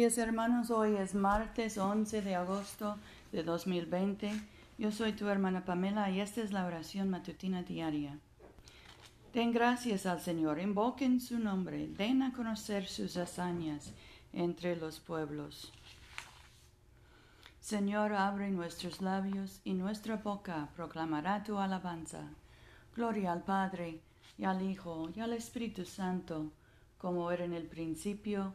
días hermanos, hoy es martes 11 de agosto de 2020. Yo soy tu hermana Pamela y esta es la oración matutina diaria. Den gracias al Señor, invoquen su nombre, den a conocer sus hazañas entre los pueblos. Señor, abre nuestros labios y nuestra boca proclamará tu alabanza. Gloria al Padre, y al Hijo, y al Espíritu Santo, como era en el principio,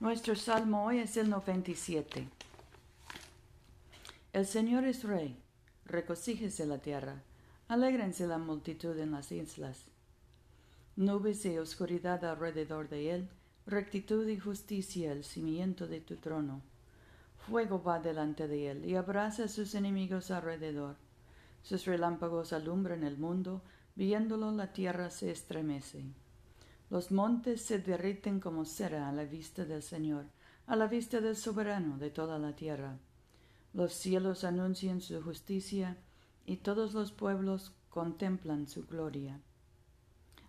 Nuestro salmo hoy es el 97. El Señor es Rey, recocíjese la tierra, alégrense la multitud en las islas. Nubes y oscuridad alrededor de él, rectitud y justicia el cimiento de tu trono. Fuego va delante de él y abraza a sus enemigos alrededor. Sus relámpagos alumbran el mundo, viéndolo la tierra se estremece. Los montes se derriten como cera a la vista del Señor, a la vista del soberano de toda la tierra. Los cielos anuncian su justicia y todos los pueblos contemplan su gloria.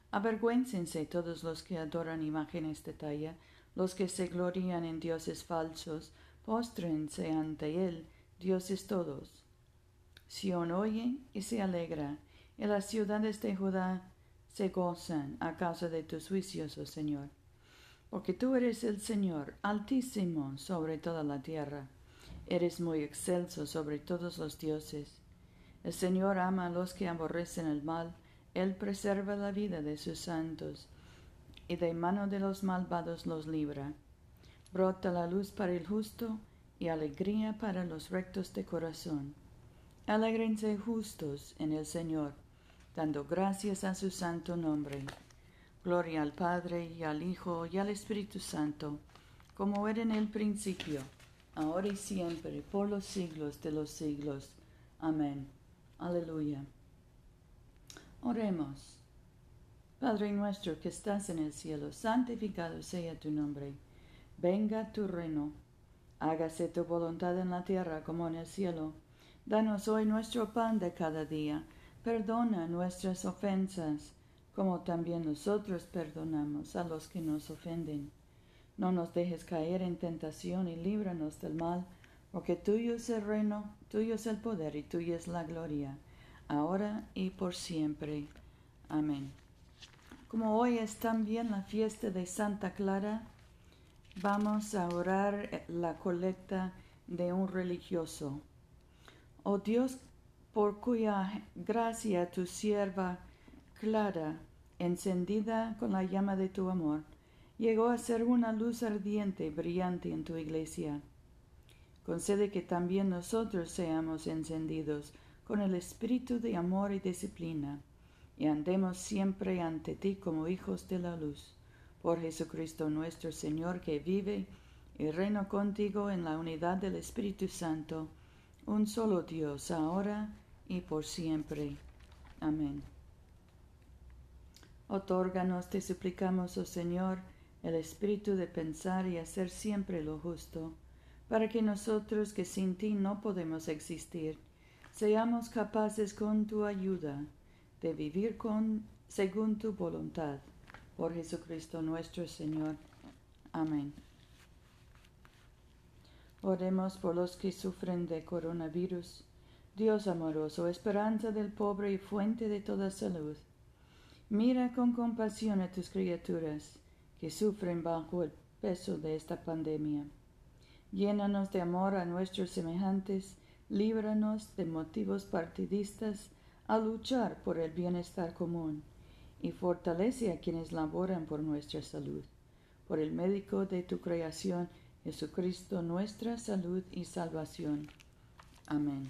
Avergüéncense todos los que adoran imágenes de talla, los que se glorían en dioses falsos, póstrense ante él, dioses todos. Sión oye y se alegra, y las ciudades de Judá se gozan a causa de tus juicios, oh Señor. Porque tú eres el Señor, altísimo sobre toda la tierra. Eres muy excelso sobre todos los dioses. El Señor ama a los que aborrecen el mal, Él preserva la vida de sus santos, y de mano de los malvados los libra. Brota la luz para el justo, y alegría para los rectos de corazón. Alégrense justos en el Señor dando gracias a su santo nombre. Gloria al Padre y al Hijo y al Espíritu Santo, como era en el principio, ahora y siempre, por los siglos de los siglos. Amén. Aleluya. Oremos. Padre nuestro que estás en el cielo, santificado sea tu nombre. Venga tu reino. Hágase tu voluntad en la tierra como en el cielo. Danos hoy nuestro pan de cada día Perdona nuestras ofensas, como también nosotros perdonamos a los que nos ofenden. No nos dejes caer en tentación y líbranos del mal, porque tuyo es el reino, tuyo es el poder y tuya es la gloria, ahora y por siempre. Amén. Como hoy es también la fiesta de Santa Clara, vamos a orar la colecta de un religioso. Oh Dios por cuya gracia tu sierva clara, encendida con la llama de tu amor, llegó a ser una luz ardiente, brillante en tu iglesia. Concede que también nosotros seamos encendidos con el espíritu de amor y disciplina, y andemos siempre ante ti como hijos de la luz. Por Jesucristo nuestro Señor, que vive y reina contigo en la unidad del Espíritu Santo, un solo Dios, ahora y por siempre. Amén. Otórganos, te suplicamos, oh Señor, el espíritu de pensar y hacer siempre lo justo, para que nosotros que sin ti no podemos existir, seamos capaces con tu ayuda de vivir con según tu voluntad. Por Jesucristo nuestro Señor. Amén. Oremos por los que sufren de coronavirus Dios amoroso, esperanza del pobre y fuente de toda salud, mira con compasión a tus criaturas que sufren bajo el peso de esta pandemia. Llénanos de amor a nuestros semejantes, líbranos de motivos partidistas a luchar por el bienestar común y fortalece a quienes laboran por nuestra salud. Por el médico de tu creación, Jesucristo, nuestra salud y salvación. Amén.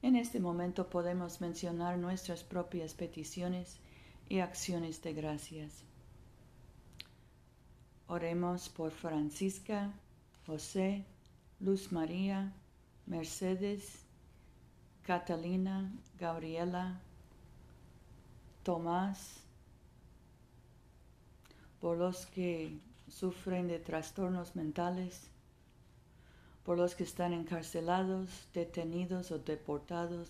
En este momento podemos mencionar nuestras propias peticiones y acciones de gracias. Oremos por Francisca, José, Luz María, Mercedes, Catalina, Gabriela, Tomás, por los que sufren de trastornos mentales, por los que están encarcelados, detenidos o deportados,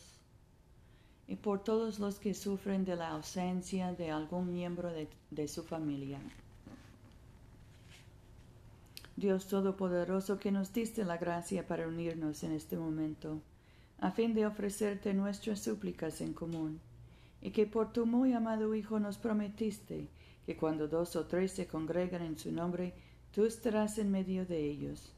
y por todos los que sufren de la ausencia de algún miembro de, su familia. Dios Todopoderoso, que nos diste la gracia para unirnos en este momento, a fin de ofrecerte nuestras súplicas en común, y que por tu muy amado Hijo nos prometiste que cuando dos o tres se congregan en su nombre, tú estarás en medio de ellos.